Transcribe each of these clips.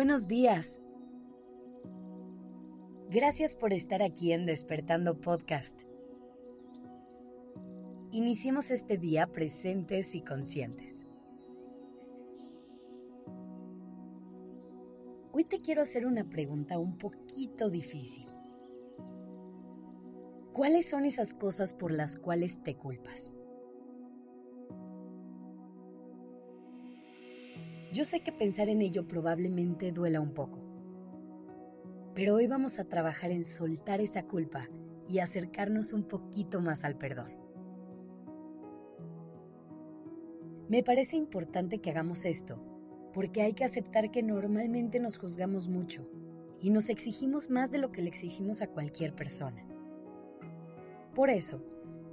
Buenos días. Gracias por estar aquí en Despertando Podcast. Iniciemos este día presentes y conscientes. Hoy te quiero hacer una pregunta un poquito difícil. ¿Cuáles son esas cosas por las cuales te culpas? Yo sé que pensar en ello probablemente duela un poco, pero hoy vamos a trabajar en soltar esa culpa y acercarnos un poquito más al perdón. Me parece importante que hagamos esto, porque hay que aceptar que normalmente nos juzgamos mucho y nos exigimos más de lo que le exigimos a cualquier persona. Por eso,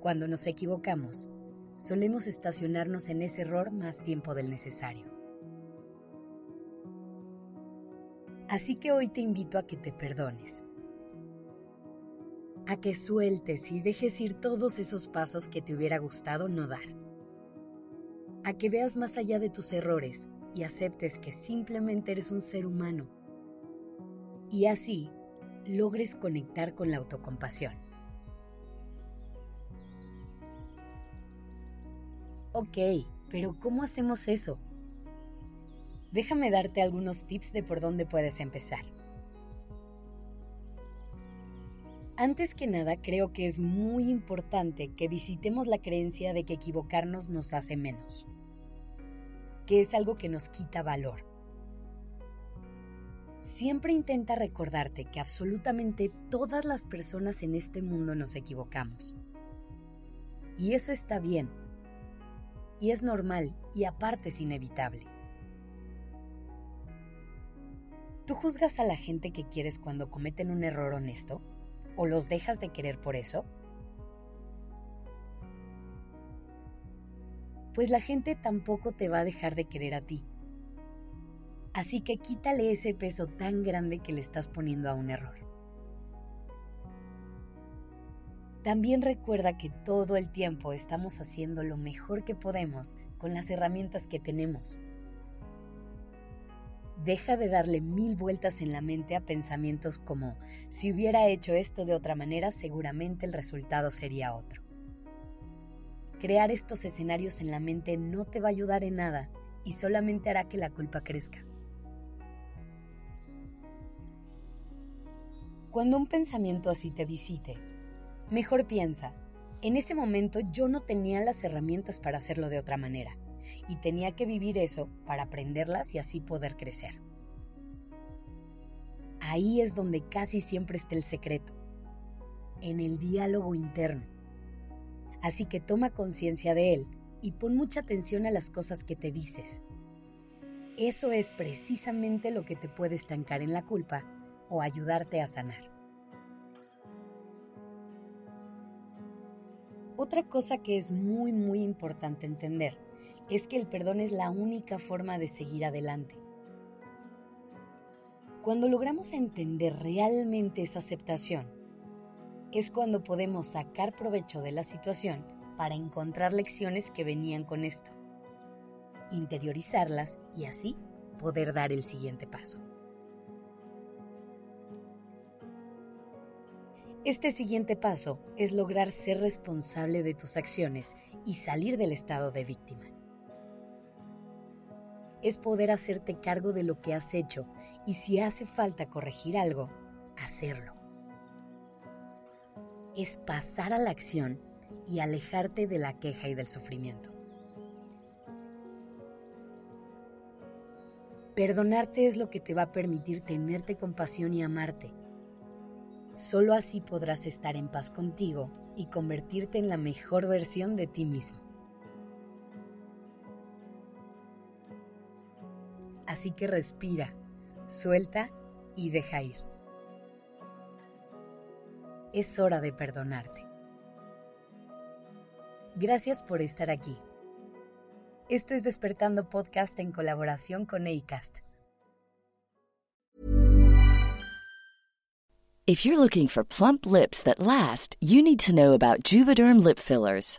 cuando nos equivocamos, solemos estacionarnos en ese error más tiempo del necesario. Así que hoy te invito a que te perdones, a que sueltes y dejes ir todos esos pasos que te hubiera gustado no dar, a que veas más allá de tus errores y aceptes que simplemente eres un ser humano y así logres conectar con la autocompasión. Ok, pero ¿cómo hacemos eso? Déjame darte algunos tips de por dónde puedes empezar. Antes que nada, creo que es muy importante que visitemos la creencia de que equivocarnos nos hace menos, que es algo que nos quita valor. Siempre intenta recordarte que absolutamente todas las personas en este mundo nos equivocamos. Y eso está bien. Y es normal y aparte es inevitable. ¿Tú juzgas a la gente que quieres cuando cometen un error honesto? ¿O los dejas de querer por eso? Pues la gente tampoco te va a dejar de querer a ti. Así que quítale ese peso tan grande que le estás poniendo a un error. También recuerda que todo el tiempo estamos haciendo lo mejor que podemos con las herramientas que tenemos. Deja de darle mil vueltas en la mente a pensamientos como, si hubiera hecho esto de otra manera, seguramente el resultado sería otro. Crear estos escenarios en la mente no te va a ayudar en nada y solamente hará que la culpa crezca. Cuando un pensamiento así te visite, mejor piensa, en ese momento yo no tenía las herramientas para hacerlo de otra manera y tenía que vivir eso para aprenderlas y así poder crecer. Ahí es donde casi siempre está el secreto, en el diálogo interno. Así que toma conciencia de él y pon mucha atención a las cosas que te dices. Eso es precisamente lo que te puede estancar en la culpa o ayudarte a sanar. Otra cosa que es muy muy importante entender es que el perdón es la única forma de seguir adelante. Cuando logramos entender realmente esa aceptación, es cuando podemos sacar provecho de la situación para encontrar lecciones que venían con esto, interiorizarlas y así poder dar el siguiente paso. Este siguiente paso es lograr ser responsable de tus acciones y salir del estado de víctima es poder hacerte cargo de lo que has hecho y si hace falta corregir algo, hacerlo. Es pasar a la acción y alejarte de la queja y del sufrimiento. Perdonarte es lo que te va a permitir tenerte compasión y amarte. Solo así podrás estar en paz contigo y convertirte en la mejor versión de ti mismo. Así que respira, suelta y deja ir. Es hora de perdonarte. Gracias por estar aquí. Esto es Despertando Podcast en colaboración con ACAST. If you're looking for plump lips that last, you need to know about Juvederm lip fillers.